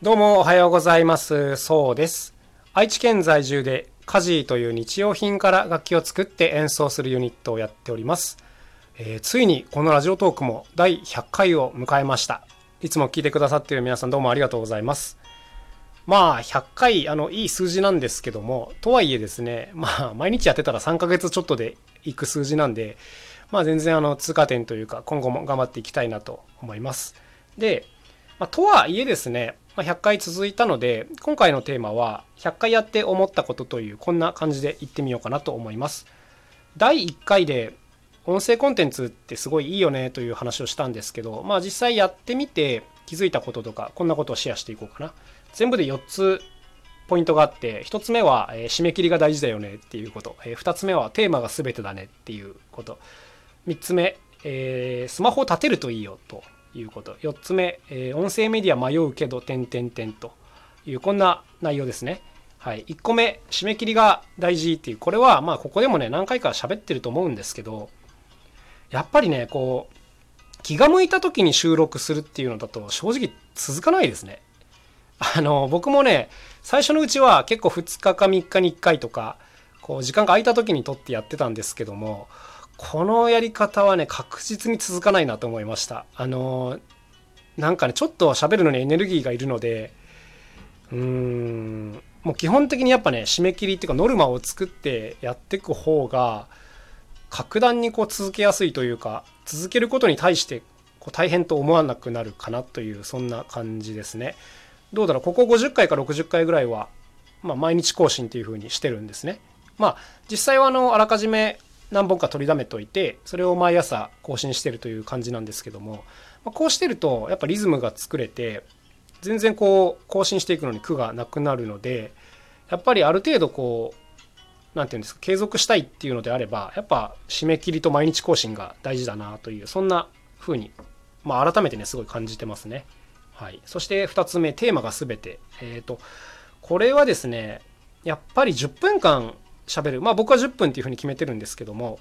どうもおはようございます。そうです。愛知県在住でカジーという日用品から楽器を作って演奏するユニットをやっております。えーついにこのラジオトークも第100回を迎えました。いつも聞いてくださっている皆さんどうもありがとうございます。まあ100回あのいい数字なんですけどもとはいえですねまあ毎日やってたら3ヶ月ちょっとでいく数字なんでまあ全然あの通過点というか今後も頑張っていきたいなと思います。で、まあ、とはいえですね、まあ、100回続いたので今回のテーマは100回やって思ったことというこんな感じで言ってみようかなと思います。第1回で音声コンテンツってすごいいいよねという話をしたんですけどまあ実際やってみて気づいたこととかこんなことをシェアしていこうかな。全部で4つポイントがあって1つ目は、え締め切りが大事だよねっていうこと、え2つ目はテーマが全てだねっていうこと3つ目、えースマホを立てるといいよということ。4つ目、えー音声メディア迷うけど点々点というこんな内容ですね。はい。1個目締め切りが大事っていう。これはまあここでもね何回か喋ってると思うんですけどやっぱりねこう気が向いた時に収録するっていうのだと正直続かないですね。あの僕もね最初のうちは結構2日か3日に1回とかこう時間が空いた時に撮ってやってたんですけどもこのやり方はね確実に続かないなと思いましたあのなんかねちょっと喋るのにエネルギーがいるのでうーんもう基本的にやっぱね締め切りっていうかノルマを作ってやっていく方が格段にこう続けやすいというか続けることに対してこう大変と思わなくなるかなというそんな感じですね。どうだろうここ50回か60回ぐらいは、まあ、毎日更新っていう風にしてるんですね。まあ実際はあのあらかじめ何本か取りだめといてそれを毎朝更新してるという感じなんですけども、まあ、こうしてるとやっぱリズムが作れて全然こう更新していくのに苦がなくなるのでやっぱりある程度こう何て言うんですか継続したいっていうのであればやっぱ締め切りと毎日更新が大事だなというそんな風にまあ改めてねすごい感じてますね。はい、そして2つ目テーマが全てえっ、とこれはですねやっぱり10分間喋るまあ僕は10分っていう風に決めてるんですけども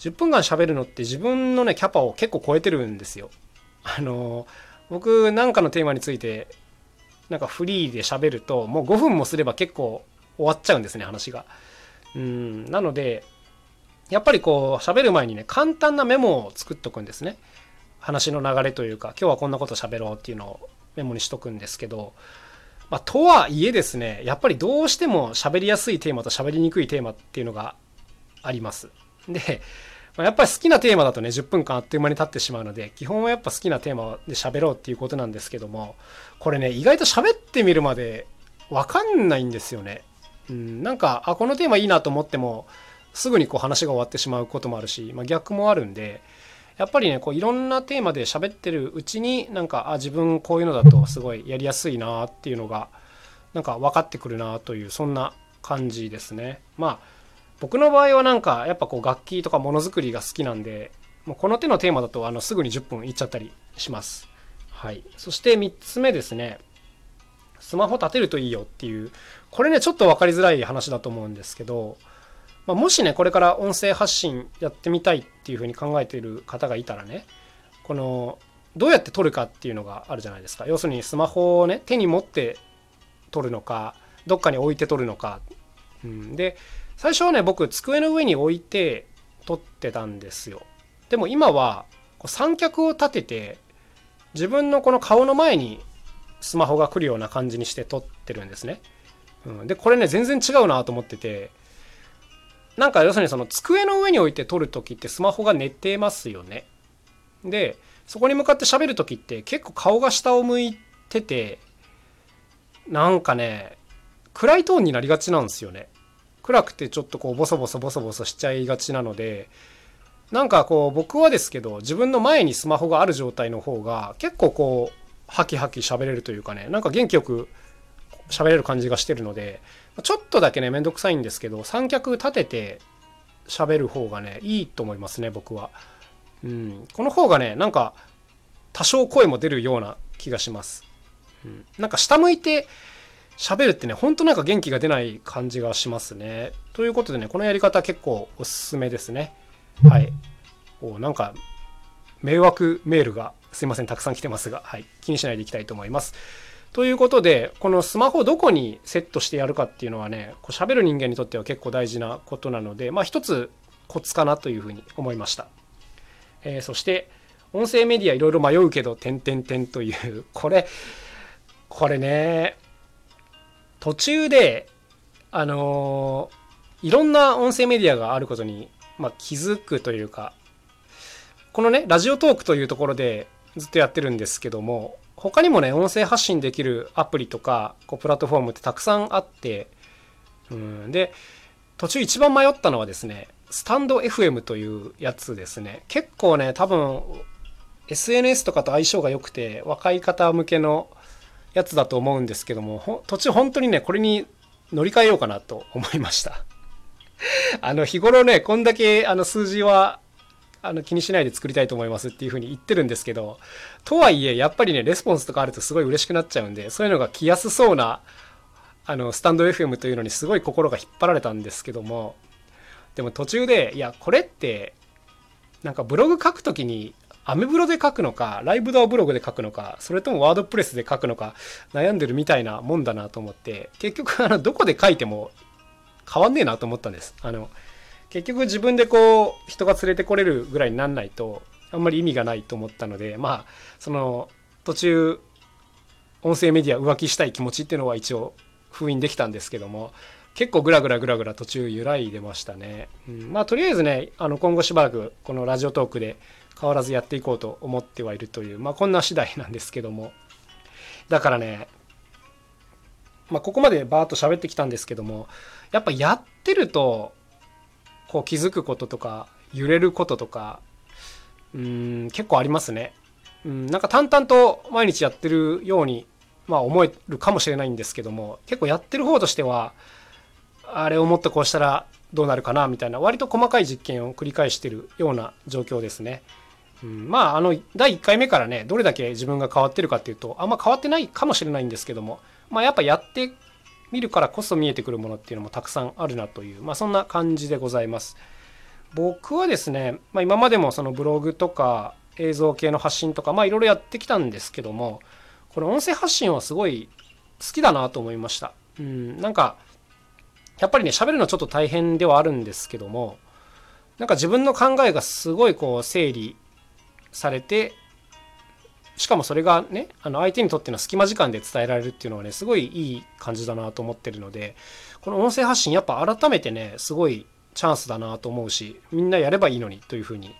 10分間喋るのって自分のねキャパを結構超えてるんですよ。あの僕なんかのテーマについてなんかフリーで喋るともう5分もすれば結構終わっちゃうんですね話が。うんなのでやっぱりこう喋る前にね簡単なメモを作っとくんですね。話の流れというか今日はこんなこと喋ろうっていうのをメモにしとくんですけど、まあ、とはいえですねやっぱりどうしても喋りやすいテーマと喋りにくいテーマっていうのがあります。で、まあやっぱり好きなテーマだとね10分間あっという間に経ってしまうので基本はやっぱ好きなテーマで喋ろうっていうことなんですけどもこれね意外と喋ってみるまで分かんないんですよね。うん、なんかあこのテーマいいなと思ってもすぐにこう話が終わってしまうこともあるし、まあ、逆もあるんでやっぱりねこういろんなテーマで喋ってるうちになんかあ自分こういうのだとすごいやりやすいなっていうのがなんか分かってくるなというそんな感じですね。まあ僕の場合はなんかやっぱこう楽器とかものづくりが好きなんでもうこの手のテーマだとあのすぐに10分いっちゃったりします。はい、そして3つ目ですねスマホ立てるといいよっていうこれねちょっと分かりづらい話だと思うんですけど、まあ、もしねこれから音声発信やってみたいっていうふうに考えている方がいたらねこのどうやって撮るかっていうのがあるじゃないですか。要するにスマホをね手に持って撮るのかどっかに置いて撮るのか、うん、で最初はね僕机の上に置いて撮ってたんですよ。でも今は三脚を立てて自分のこの顔の前にスマホが来るような感じにして撮ってるんですね、うん、でこれね全然違うなと思っててなんか要するにその机の上に置いて撮る時ってスマホが寝てますよね。でそこに向かって喋る時って結構顔が下を向いててなんかね暗いトーンになりがちなんですよね。暗くてちょっとこうボソボソボソボソしちゃいがちなのでなんかこう僕はですけど自分の前にスマホがある状態の方が結構こうハキハキ喋れるというかねなんか元気よく喋れる感じがしてるのでちょっとだけねめんどくさいんですけど三脚立てて喋る方がねいいと思いますね僕は。うん、この方がねなんか多少声も出るような気がします。うん、なんか下向いて喋るってねほんとなんか元気が出ない感じがしますね。ということでねこのやり方結構おすすめですね。はい。おなんか迷惑メールがすいませんたくさん来てますが、はい、気にしないでいきたいと思います。ということで、このスマホをどこにセットしてやるかっていうのはね、こう喋る人間にとっては結構大事なことなので、まあ一つコツかなというふうに思いました。えー、そして、音声メディアいろいろ迷うけど、点々点という、これ、これね、途中で、あのー、いろんな音声メディアがあることに、まあ、気づくというか、このね、ラジオトークというところでずっとやってるんですけども、他にもね、音声発信できるアプリとか、こうプラットフォームってたくさんあって、うん、で、途中一番迷ったのはですね、スタンド FM というやつですね。結構ね、多分、SNS とかと相性が良くて、若い方向けのやつだと思うんですけども、途中本当にね、これに乗り換えようかなと思いました。あの、日頃ね、こんだけあの数字はあの気にしないで作りたいと思いますっていうふうに言ってるんですけど、とはいえ、やっぱりね、レスポンスとかあるとすごい嬉しくなっちゃうんで、そういうのが来やすそうな、あの、スタンド FM というのにすごい心が引っ張られたんですけども、でも途中で、いや、これって、なんかブログ書くときに、アメブロで書くのか、ライブドアブログで書くのか、それともワードプレスで書くのか、悩んでるみたいなもんだなと思って、結局、あの、どこで書いても変わんねえなと思ったんです。あの、結局自分でこう人が連れてこれるぐらいになんないとあんまり意味がないと思ったのでまあその途中音声メディア浮気したい気持ちっていうのは一応封印できたんですけども結構グラグラグラグラ途中揺らいでましたね、うん、まあとりあえずねあの今後しばらくこのラジオトークで変わらずやっていこうと思ってはいるというまあこんな次第なんですけども。だからねまあここまでバーッと喋ってきたんですけどもやっぱやってるとこう気づくこととか揺れることとかうん結構ありますね。うんなんか淡々と毎日やってるように、まあ、思えるかもしれないんですけども結構やってる方としてはあれをもっとこうしたらどうなるかなみたいな割と細かい実験を繰り返してるような状況ですね。うん、まああの第1回目からねどれだけ自分が変わってるかっていうとあんま変わってないかもしれないんですけどもまあやっぱやって見るからこそ見えてくるものっていうのもたくさんあるなという、まあ、そんな感じでございます。僕はですね、まあ、今までもそのブログとか映像系の発信とか、まあ、いろいろやってきたんですけどもこの音声発信はすごい好きだなと思いました。うん、なんかやっぱりね喋るのちょっと大変ではあるんですけどもなんか自分の考えがすごいこう整理されてしかもそれがね、あの相手にとっての隙間時間で伝えられるっていうのはね、すごいいい感じだなと思ってるので、この音声発信やっぱ改めてね、すごいチャンスだなと思うし、みんなやればいいのにというふうに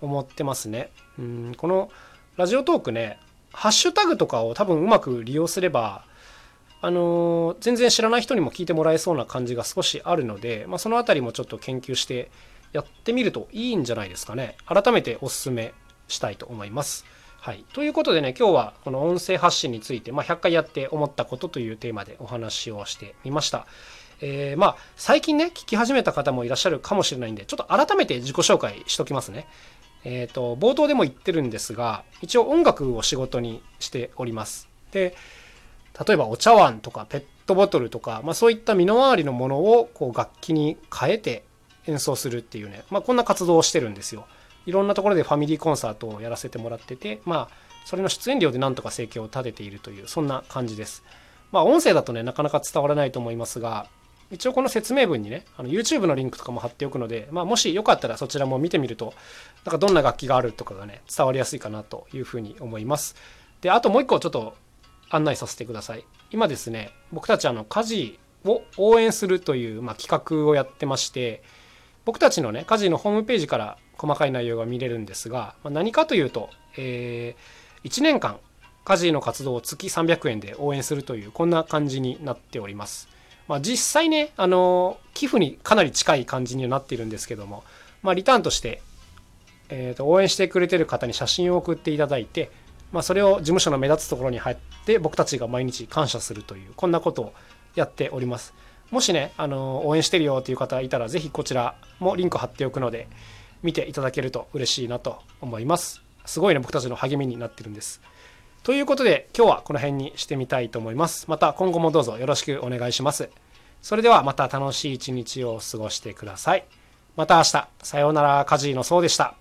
思ってますね。うん、このラジオトークね、ハッシュタグとかを多分うまく利用すれば、あのー、全然知らない人にも聞いてもらえそうな感じが少しあるので、まあ、その辺りもちょっと研究してやってみるといいんじゃないですかね。改めてお勧めしたいと思います。はい。ということでね、今日はこの音声発信について、まあ、100回やって思ったことというテーマでお話をしてみました。えー、まあ、最近ね、聞き始めた方もいらっしゃるかもしれないんで、ちょっと改めて自己紹介しときますね。えっ、ー、と、冒頭でも言ってるんですが、一応音楽を仕事にしております。で、例えばお茶碗とかペットボトルとか、まあ、そういった身の回りのものをこう楽器に変えて演奏するっていうね、まあ、こんな活動をしてるんですよ。いろんなところでファミリーコンサートをやらせてもらってて、まあ、それの出演料でなんとか生計を立てているという、そんな感じです。まあ、音声だとね、なかなか伝わらないと思いますが、一応この説明文にね、あの YouTube のリンクとかも貼っておくので、まあ、もしよかったらそちらも見てみると、なんかどんな楽器があるとかがね、伝わりやすいかなというふうに思います。で、あともう一個ちょっと案内させてください。今ですね、僕たちあの家事を応援するという、まあ、企画をやってまして、僕たちのね、家事のホームページから細かい内容が見れるんですが、まあ、何かというと、えー、1年間家事の活動を月300円で応援するというこんな感じになっております。まあ、実際ね、あの寄付にかなり近い感じにはなっているんですけども、まあ、リターンとして、えー、と応援してくれてる方に写真を送っていただいて、まあ、それを事務所の目立つところに入って僕たちが毎日感謝するというこんなことをやっております。もしね、あの応援してるよっていう方いたら、ぜひこちらもリンク貼っておくので、見ていただけると嬉しいなと思います。すごいね、僕たちの励みになってるんです。ということで、今日はこの辺にしてみたいと思います。また今後もどうぞよろしくお願いします。それではまた楽しい一日を過ごしてください。また明日、さようなら、カジーのそうでした。